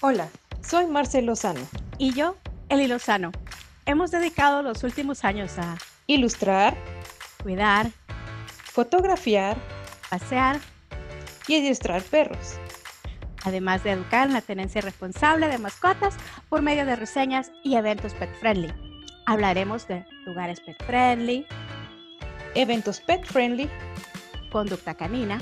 Hola, soy Marcel Lozano. Y yo, Eli Lozano. Hemos dedicado los últimos años a ilustrar, cuidar, fotografiar, pasear y adiestrar perros. Además de educar en la tenencia responsable de mascotas por medio de reseñas y eventos pet friendly. Hablaremos de lugares pet friendly, eventos pet friendly, conducta canina,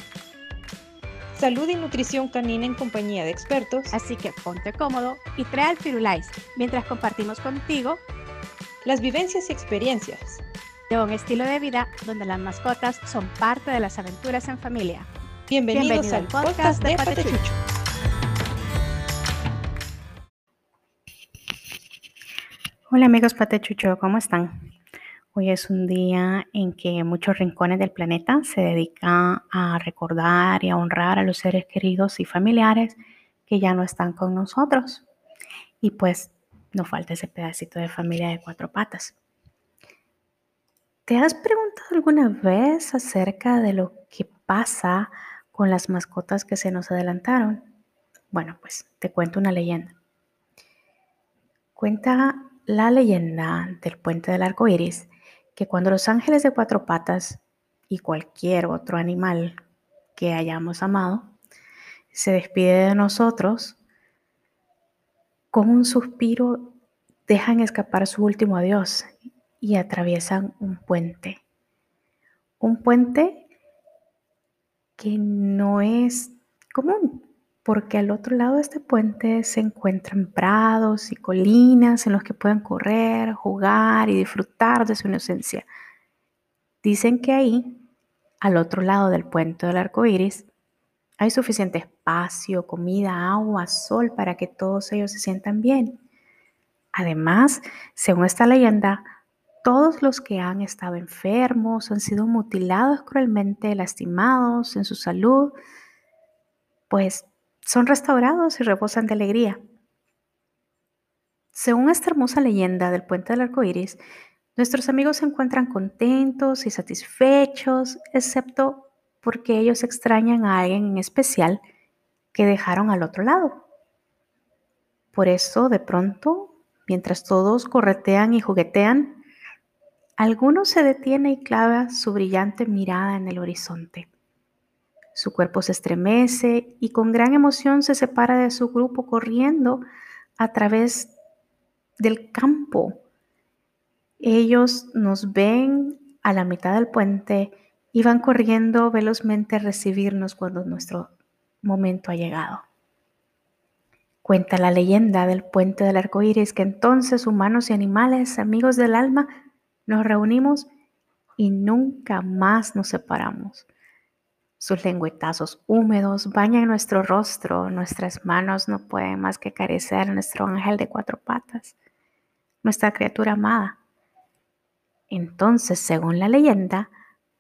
salud y nutrición canina en compañía de expertos. Así que ponte cómodo y trae al Firulais mientras compartimos contigo las vivencias y experiencias de un estilo de vida donde las mascotas son parte de las aventuras en familia. Bienvenidos, al podcast, de, Patechucho. Hola amigos Patechucho, ¿cómo están? Hoy es un día en que muchos rincones del planeta se dedican a recordar y a honrar a los seres queridos y familiares que ya no están con nosotros. Y pues no falta ese pedacito de familia de cuatro patas. ¿Te has preguntado alguna vez acerca de lo que pasa con las mascotas que se nos adelantaron? Bueno, pues te cuento una leyenda. Cuenta la leyenda del puente del arco iris que cuando los ángeles de cuatro patas y cualquier otro animal que hayamos amado se despide de nosotros, con un suspiro dejan escapar su último adiós y atraviesan un puente. Un puente que no es común, porque al otro lado de este puente se encuentran prados y colinas en los que pueden correr, jugar y disfrutar de su inocencia. Dicen que ahí, al otro lado del puente del arco iris, hay suficiente espacio, comida, agua, sol para que todos ellos se sientan bien. Además, según esta leyenda, todos los que han estado enfermos, han sido mutilados cruelmente, lastimados en su salud, pues son restaurados y reposan de alegría. Según esta hermosa leyenda del puente del arco iris, nuestros amigos se encuentran contentos y satisfechos, excepto porque ellos extrañan a alguien en especial que dejaron al otro lado. Por eso, de pronto, mientras todos corretean y juguetean, alguno se detiene y clava su brillante mirada en el horizonte. Su cuerpo se estremece y con gran emoción se separa de su grupo corriendo a través del campo. Ellos nos ven a la mitad del puente y van corriendo velozmente a recibirnos cuando nuestro momento ha llegado. Cuenta la leyenda del puente del arco iris que entonces humanos y animales, amigos del alma, nos reunimos y nunca más nos separamos. Sus lengüetazos húmedos bañan nuestro rostro, nuestras manos no pueden más que acariciar a nuestro ángel de cuatro patas, nuestra criatura amada. Entonces, según la leyenda,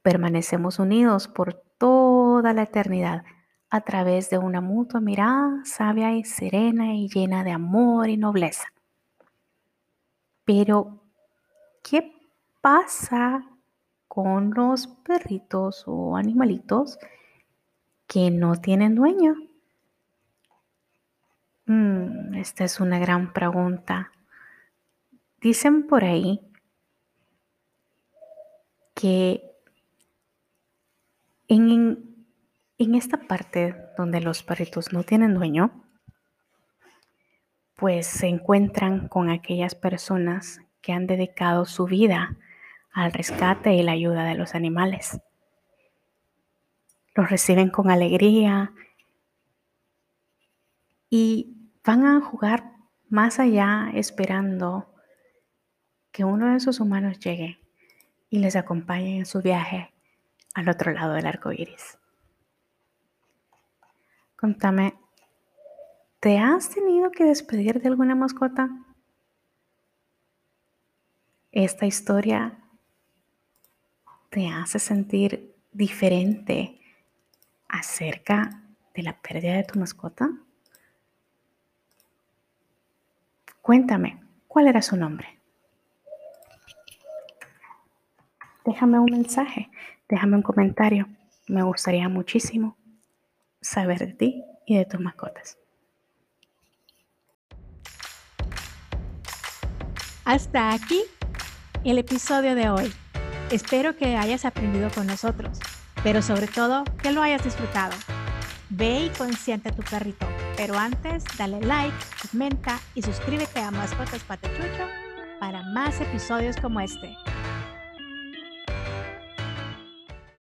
permanecemos unidos por toda la eternidad a través de una mutua mirada sabia y serena y llena de amor y nobleza. Pero, ¿qué pasa con los perritos o animalitos que no tienen dueño? Mm, esta es una gran pregunta. Dicen por ahí que en, en esta parte donde los perritos no tienen dueño, pues se encuentran con aquellas personas que han dedicado su vida al rescate y la ayuda de los animales. Los reciben con alegría y van a jugar más allá esperando que uno de sus humanos llegue y les acompañe en su viaje al otro lado del arco iris. Contame, ¿te has tenido que despedir de alguna mascota? Esta historia te hace sentir diferente acerca de la pérdida de tu mascota? Cuéntame, ¿cuál era su nombre? Déjame un mensaje, déjame un comentario. Me gustaría muchísimo saber de ti y de tus mascotas. Hasta aquí el episodio de hoy. Espero que hayas aprendido con nosotros, pero sobre todo que lo hayas disfrutado. Ve y consiente a tu perrito, pero antes dale like, comenta y suscríbete a Mascotas Patachucho para más episodios como este.